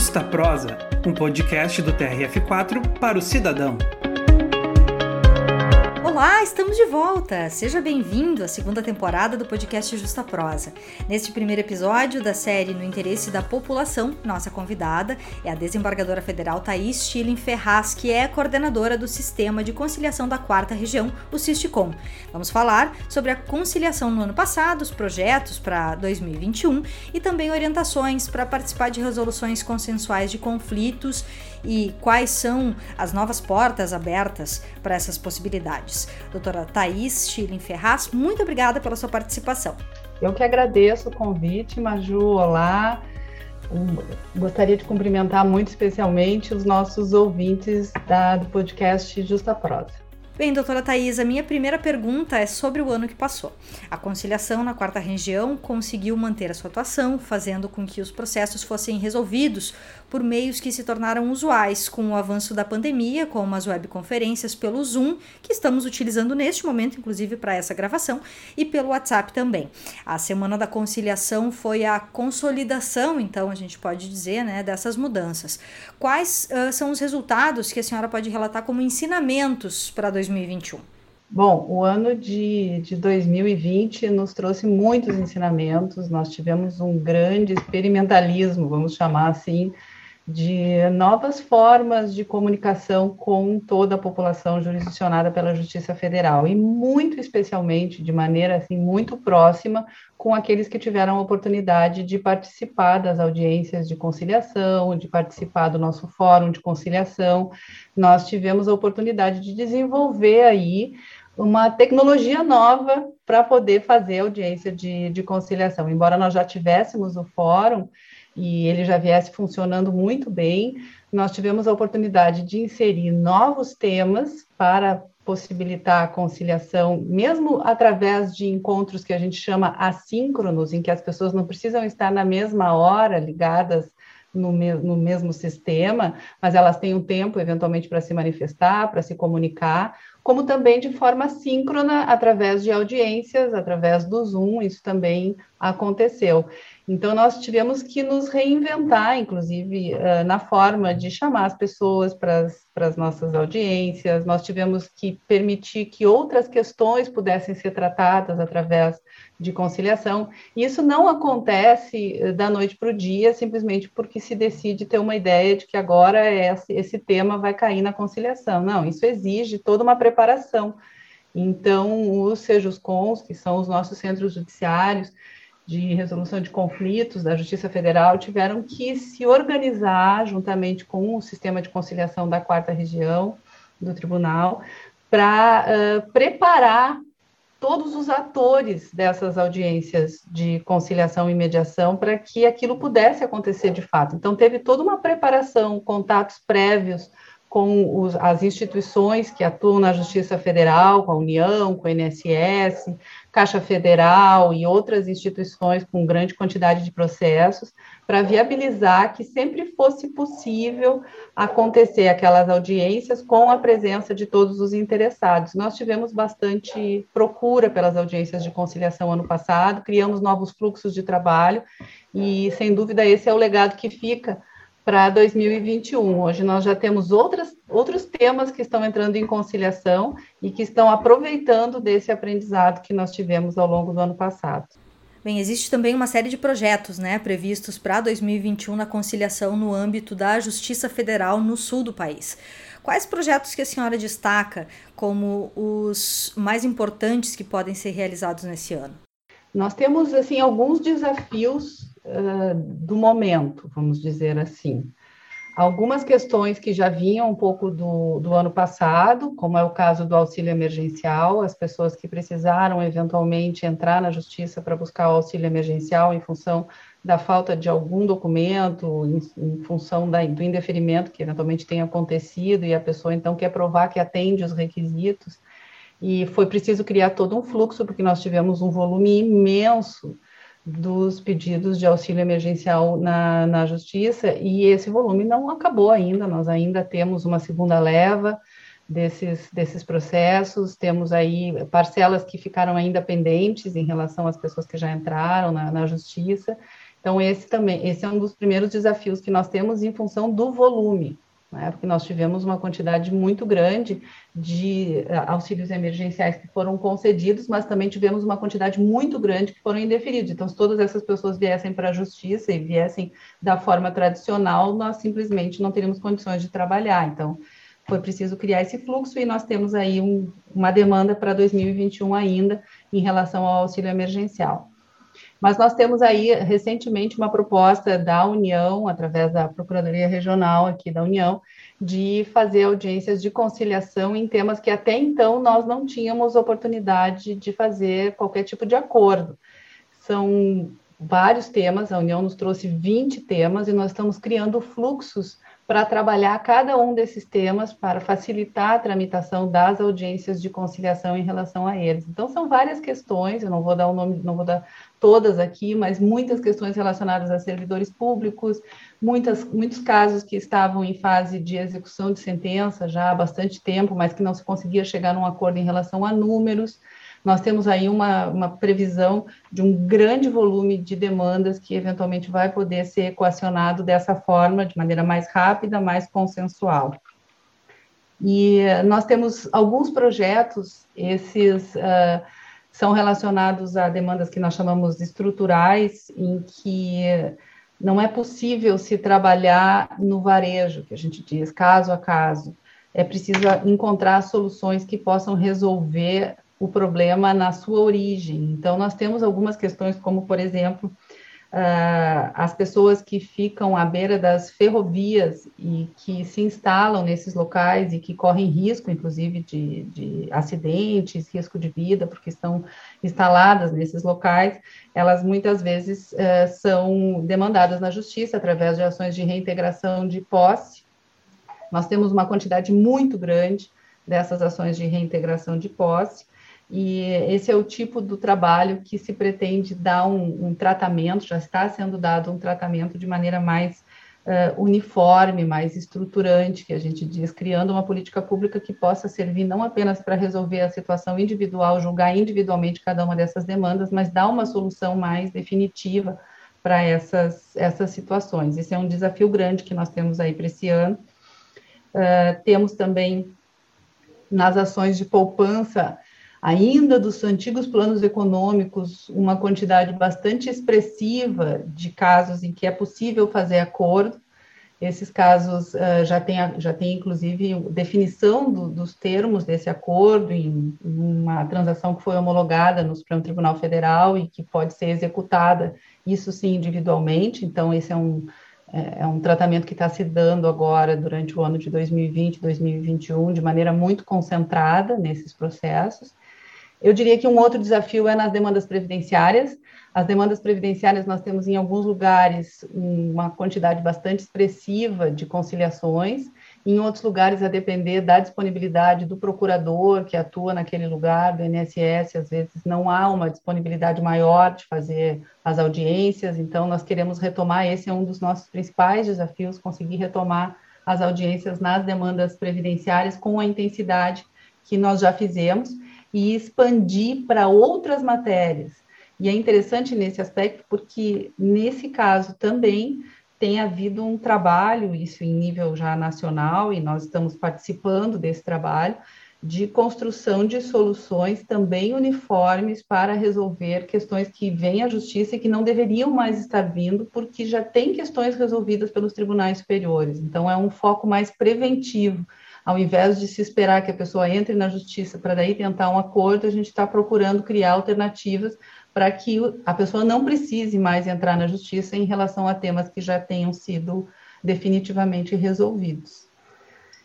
Justa Prosa, um podcast do TRF4 para o cidadão. Olá, estamos de volta! Seja bem-vindo à segunda temporada do podcast Justa Prosa. Neste primeiro episódio da série No Interesse da População, nossa convidada é a desembargadora federal Thaís Schilling Ferraz, que é coordenadora do Sistema de Conciliação da Quarta Região, o SISTICOM. Vamos falar sobre a conciliação no ano passado, os projetos para 2021 e também orientações para participar de resoluções consensuais de conflitos e quais são as novas portas abertas para essas possibilidades. Doutora Thaís Schilling Ferraz, muito obrigada pela sua participação. Eu que agradeço o convite, Maju, olá. Gostaria de cumprimentar muito especialmente os nossos ouvintes da, do podcast Justa Prosa. Bem, doutora Thais, a minha primeira pergunta é sobre o ano que passou. A conciliação na quarta região conseguiu manter a sua atuação, fazendo com que os processos fossem resolvidos por meios que se tornaram usuais com o avanço da pandemia, como as webconferências pelo Zoom, que estamos utilizando neste momento, inclusive para essa gravação, e pelo WhatsApp também. A Semana da Conciliação foi a consolidação, então a gente pode dizer, né, dessas mudanças. Quais uh, são os resultados que a senhora pode relatar como ensinamentos para 2021? Bom, o ano de, de 2020 nos trouxe muitos ensinamentos, nós tivemos um grande experimentalismo, vamos chamar assim, de novas formas de comunicação com toda a população jurisdicionada pela Justiça Federal e muito especialmente de maneira assim muito próxima com aqueles que tiveram a oportunidade de participar das audiências de conciliação, de participar do nosso fórum de conciliação. Nós tivemos a oportunidade de desenvolver aí uma tecnologia nova para poder fazer audiência de, de conciliação. Embora nós já tivéssemos o fórum, e ele já viesse funcionando muito bem, nós tivemos a oportunidade de inserir novos temas para possibilitar a conciliação, mesmo através de encontros que a gente chama assíncronos, em que as pessoas não precisam estar na mesma hora ligadas no, me no mesmo sistema, mas elas têm um tempo, eventualmente, para se manifestar, para se comunicar, como também de forma síncrona, através de audiências, através do Zoom, isso também aconteceu. Então, nós tivemos que nos reinventar, inclusive, uh, na forma de chamar as pessoas para as nossas audiências, nós tivemos que permitir que outras questões pudessem ser tratadas através de conciliação. Isso não acontece eh, da noite para o dia, simplesmente porque se decide ter uma ideia de que agora esse, esse tema vai cair na conciliação. Não, isso exige toda uma preparação. Então, os Sejuscons, que são os nossos centros judiciários, de resolução de conflitos da Justiça Federal tiveram que se organizar juntamente com o sistema de conciliação da quarta região do tribunal para uh, preparar todos os atores dessas audiências de conciliação e mediação para que aquilo pudesse acontecer de fato. Então, teve toda uma preparação, contatos prévios com os, as instituições que atuam na Justiça Federal, com a União, com o INSS, Caixa Federal e outras instituições com grande quantidade de processos, para viabilizar que sempre fosse possível acontecer aquelas audiências com a presença de todos os interessados. Nós tivemos bastante procura pelas audiências de conciliação ano passado, criamos novos fluxos de trabalho e, sem dúvida, esse é o legado que fica para 2021. Hoje nós já temos outras, outros temas que estão entrando em conciliação e que estão aproveitando desse aprendizado que nós tivemos ao longo do ano passado. Bem, existe também uma série de projetos né, previstos para 2021 na conciliação no âmbito da Justiça Federal no sul do país. Quais projetos que a senhora destaca como os mais importantes que podem ser realizados nesse ano? Nós temos assim alguns desafios do momento, vamos dizer assim. Algumas questões que já vinham um pouco do, do ano passado, como é o caso do auxílio emergencial, as pessoas que precisaram eventualmente entrar na justiça para buscar o auxílio emergencial em função da falta de algum documento, em, em função da, do indeferimento que eventualmente tenha acontecido, e a pessoa então quer provar que atende os requisitos, e foi preciso criar todo um fluxo, porque nós tivemos um volume imenso dos pedidos de auxílio emergencial na, na Justiça, e esse volume não acabou ainda, nós ainda temos uma segunda leva desses, desses processos, temos aí parcelas que ficaram ainda pendentes em relação às pessoas que já entraram na, na Justiça, Então, esse também, esse é um dos primeiros desafios que nós temos em função do volume, né? porque nós tivemos uma quantidade muito grande de eh, auxílios emergenciais que foram concedidos, mas também tivemos uma quantidade muito grande que foram indeferidos. Então, se todas essas pessoas viessem para a justiça e viessem da forma tradicional, nós simplesmente não teríamos condições de trabalhar. Então, foi preciso criar esse fluxo e nós temos aí um, uma demanda para 2021 ainda em relação ao auxílio emergencial. Mas nós temos aí recentemente uma proposta da União, através da Procuradoria Regional aqui da União, de fazer audiências de conciliação em temas que até então nós não tínhamos oportunidade de fazer qualquer tipo de acordo. São vários temas, a União nos trouxe 20 temas e nós estamos criando fluxos para trabalhar cada um desses temas para facilitar a tramitação das audiências de conciliação em relação a eles. Então são várias questões, eu não vou dar o nome, não vou dar todas aqui, mas muitas questões relacionadas a servidores públicos, muitas, muitos casos que estavam em fase de execução de sentença já há bastante tempo, mas que não se conseguia chegar num acordo em relação a números. Nós temos aí uma, uma previsão de um grande volume de demandas que eventualmente vai poder ser equacionado dessa forma, de maneira mais rápida, mais consensual. E nós temos alguns projetos, esses uh, são relacionados a demandas que nós chamamos estruturais, em que não é possível se trabalhar no varejo, que a gente diz, caso a caso. É preciso encontrar soluções que possam resolver o problema na sua origem. Então, nós temos algumas questões, como, por exemplo, uh, as pessoas que ficam à beira das ferrovias e que se instalam nesses locais e que correm risco, inclusive, de, de acidentes, risco de vida, porque estão instaladas nesses locais, elas muitas vezes uh, são demandadas na justiça através de ações de reintegração de posse. Nós temos uma quantidade muito grande dessas ações de reintegração de posse. E esse é o tipo do trabalho que se pretende dar um, um tratamento, já está sendo dado um tratamento de maneira mais uh, uniforme, mais estruturante, que a gente diz, criando uma política pública que possa servir não apenas para resolver a situação individual, julgar individualmente cada uma dessas demandas, mas dar uma solução mais definitiva para essas, essas situações. Esse é um desafio grande que nós temos aí para esse ano. Uh, temos também nas ações de poupança ainda dos antigos planos econômicos, uma quantidade bastante expressiva de casos em que é possível fazer acordo. Esses casos uh, já tem, já tem, inclusive, definição do, dos termos desse acordo em, em, uma transação que foi homologada no Supremo Tribunal Federal e que pode ser executada, isso sim, individualmente. Então, esse é um, é, é um tratamento que está se dando agora durante o ano de 2020, 2021, de maneira muito concentrada nesses processos. Eu diria que um outro desafio é nas demandas previdenciárias. As demandas previdenciárias nós temos em alguns lugares uma quantidade bastante expressiva de conciliações, em outros lugares a depender da disponibilidade do procurador que atua naquele lugar, do INSS, às vezes não há uma disponibilidade maior de fazer as audiências, então nós queremos retomar, esse é um dos nossos principais desafios, conseguir retomar as audiências nas demandas previdenciárias com a intensidade que nós já fizemos e expandir para outras matérias. E é interessante nesse aspecto, porque nesse caso também tem havido um trabalho, isso em nível já nacional, e nós estamos participando desse trabalho, de construção de soluções também uniformes para resolver questões que vêm à justiça e que não deveriam mais estar vindo, porque já tem questões resolvidas pelos tribunais superiores. Então, é um foco mais preventivo ao invés de se esperar que a pessoa entre na justiça para daí tentar um acordo, a gente está procurando criar alternativas para que a pessoa não precise mais entrar na justiça em relação a temas que já tenham sido definitivamente resolvidos.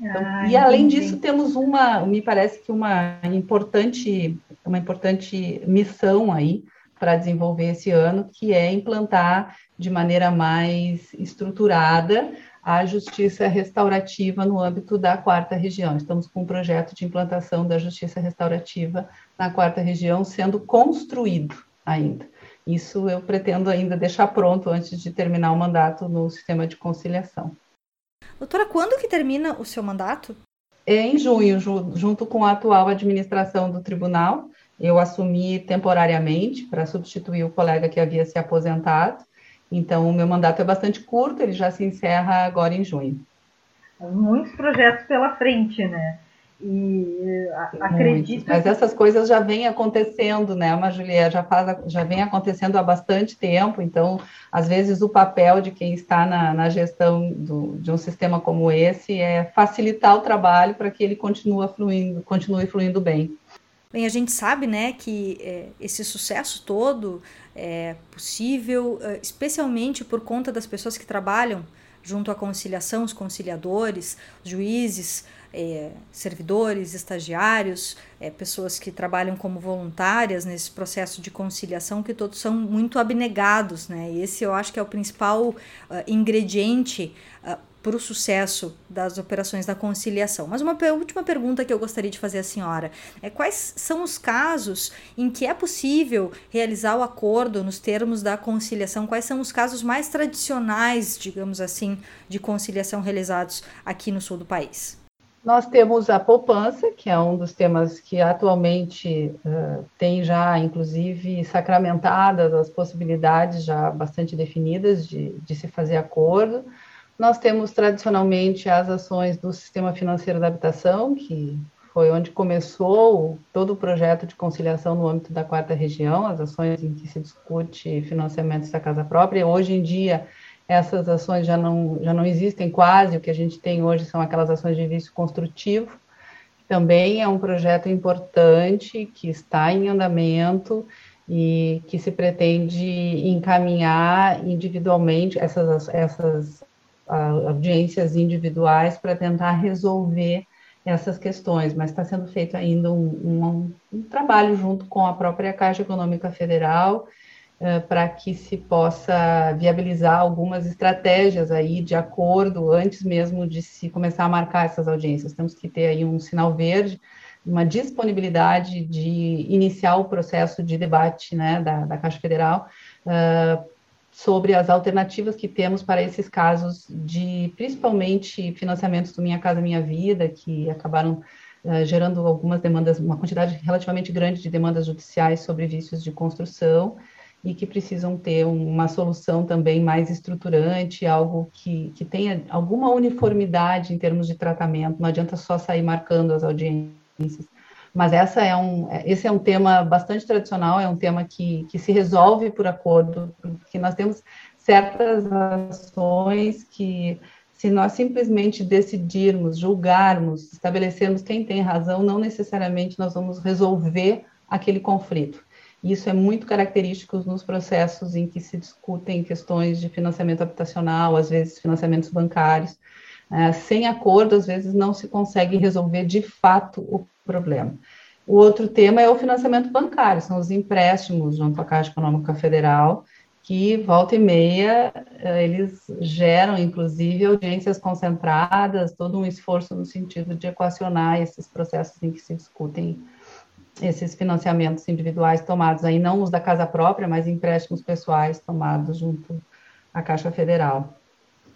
Então, ah, e além entendi. disso, temos uma, me parece que uma importante, uma importante missão aí para desenvolver esse ano, que é implantar de maneira mais estruturada a justiça restaurativa no âmbito da quarta região. Estamos com um projeto de implantação da justiça restaurativa na quarta região sendo construído ainda. Isso eu pretendo ainda deixar pronto antes de terminar o mandato no sistema de conciliação. Doutora, quando que termina o seu mandato? É em junho, junto com a atual administração do tribunal. Eu assumi temporariamente para substituir o colega que havia se aposentado Então, o meu mandato é bastante curto, ele já se encerra agora em junho. Muitos projetos pela frente, né? E acredito. Mas essas coisas já vêm acontecendo, né, uma Julia? Já, faz, já vem acontecendo há bastante tempo, então, às vezes, o papel de quem está na, na gestão do, de um sistema como esse é facilitar o trabalho para que ele continue fluindo, continue fluindo bem. Bem, a gente sabe, né, que é, esse sucesso todo é possível, é, especialmente por conta das pessoas que trabalham junto à conciliação, os conciliadores, juízes, é, servidores, estagiários, é, pessoas que trabalham como voluntárias nesse processo de conciliação, que todos são muito abnegados, né? E esse eu acho que é o principal uh, ingrediente uh, para o sucesso das operações da conciliação. Mas uma última pergunta que eu gostaria de fazer à senhora é quais são os casos em que é possível realizar o acordo nos termos da conciliação? Quais são os casos mais tradicionais, digamos assim, de conciliação realizados aqui no sul do país? Nós temos a poupança, que é um dos temas que atualmente uh, tem já, inclusive, sacramentadas as possibilidades já bastante definidas de, de se fazer acordo. Nós temos tradicionalmente as ações do Sistema Financeiro da Habitação, que foi onde começou todo o projeto de conciliação no âmbito da quarta região, as ações em que se discute financiamento da casa própria. Hoje em dia, essas ações já não, já não existem quase, o que a gente tem hoje são aquelas ações de vício construtivo. Também é um projeto importante que está em andamento e que se pretende encaminhar individualmente essas, essas audiências individuais para tentar resolver essas questões, mas está sendo feito ainda um, um, um, trabalho junto com a própria Caixa Econômica Federal uh, para que se possa viabilizar algumas estratégias aí de acordo antes mesmo de se começar a marcar essas audiências. Temos que ter aí um sinal verde, uma disponibilidade de iniciar o processo de debate né, da, da Caixa Federal uh, sobre as alternativas que temos para esses casos de, principalmente, financiamentos do Minha Casa Minha Vida, que acabaram uh, gerando algumas demandas, uma quantidade relativamente grande de demandas judiciais sobre vícios de construção e que precisam ter uma solução também mais estruturante, algo que, que tenha alguma uniformidade em termos de tratamento, não adianta só sair marcando as audiências mas essa é um, esse é um tema bastante tradicional, é um tema que, que se resolve por acordo, porque nós temos certas ações que, se nós simplesmente decidirmos, julgarmos, estabelecermos quem tem razão, não necessariamente nós vamos resolver aquele conflito. Isso é muito característico nos processos em que se discutem questões de financiamento habitacional, às vezes financiamentos bancários. É, sem acordo, às vezes não se consegue resolver de fato o problema. O outro tema é o financiamento bancário, são os empréstimos junto à Caixa Econômica Federal, que volta e meia eh, eles geram, inclusive, audiências concentradas, todo um esforço no sentido de equacionar esses processos em que se discutem esses financiamentos individuais tomados aí, não os da casa própria, mas empréstimos pessoais tomados junto à Caixa Federal.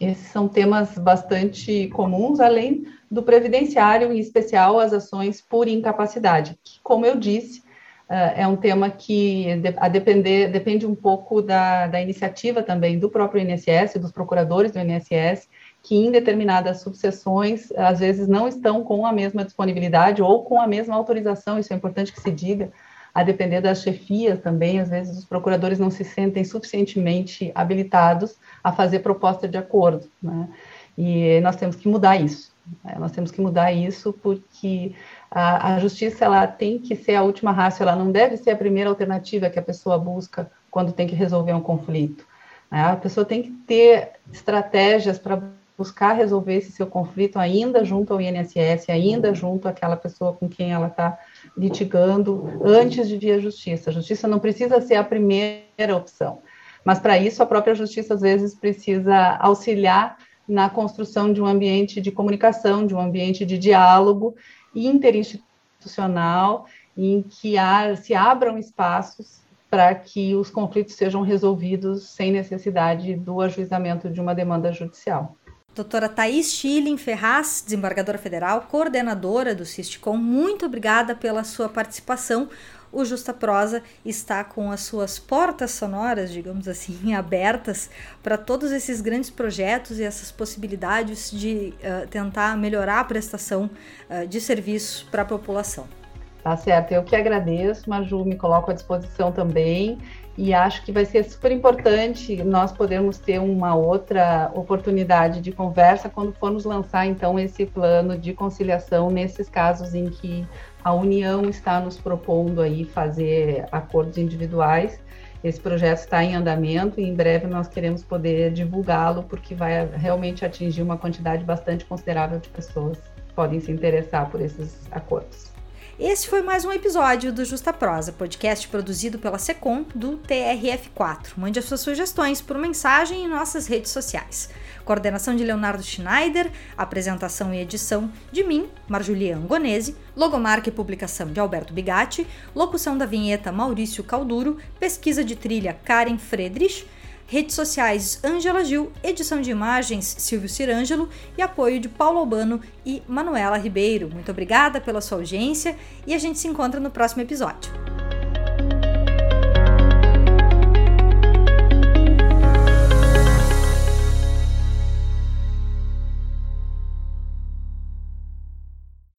Esses são temas bastante comuns, além do previdenciário, em especial as ações por incapacidade, que, como eu disse, eh, é um tema que, a depender, depende um pouco da, da iniciativa também do próprio INSS, dos procuradores do INSS, que em determinadas subseções, às vezes, não estão com a mesma disponibilidade ou com a mesma autorização, isso é importante que se diga, a depender das chefias também, às vezes os procuradores não se sentem suficientemente habilitados a fazer proposta de acordo, né? E nós temos que mudar isso. Né? Nós temos que mudar isso porque a, a, justiça ela tem que ser a última raça, ela não deve ser a primeira alternativa que a pessoa busca quando tem que resolver um conflito. Né? A pessoa tem que ter estratégias para buscar resolver esse seu conflito ainda junto ao INSS, ainda junto àquela pessoa com quem ela está litigando antes de vir à justiça. A justiça não precisa ser a primeira opção. Mas para isso a própria justiça às vezes precisa auxiliar na construção de um ambiente de comunicação, de um ambiente de diálogo interinstitucional em que há, se abram espaços para que os conflitos sejam resolvidos sem necessidade do ajuizamento de uma demanda judicial. Doutora Thais Schilling Ferraz, desembargadora federal, coordenadora do CISTCOM, muito obrigada pela sua participação. O Justa Prosa está com as suas portas sonoras, digamos assim, abertas para todos esses grandes projetos e essas possibilidades de uh, tentar melhorar a prestação uh, de serviço para a população. Tá certo, eu que agradeço, Maju, me coloco à disposição também e acho que vai ser super importante nós podermos ter uma outra oportunidade de conversa quando formos lançar então esse plano de conciliação nesses casos em que a União está nos propondo aí fazer acordos individuais. Esse projeto está em andamento e em breve nós queremos poder divulgá-lo porque vai realmente atingir uma quantidade bastante considerável de pessoas que podem se interessar por esses acordos. Esse foi mais um episódio do Justa Prosa, podcast produzido pela Secom do TRF4. Mande as suas sugestões por mensagem em nossas redes sociais. Coordenação de Leonardo Schneider, apresentação e edição de mim, Marjulia Angonese, logomarca e publicação de Alberto Bigatti, locução da vinheta Maurício Calduro, pesquisa de trilha Karen Friedrich, redes sociais Ângela Gil, edição de imagens Silvio Cirângelo e apoio de Paulo Albano e Manuela Ribeiro. Muito obrigada pela sua audiência e a gente se encontra no próximo episódio.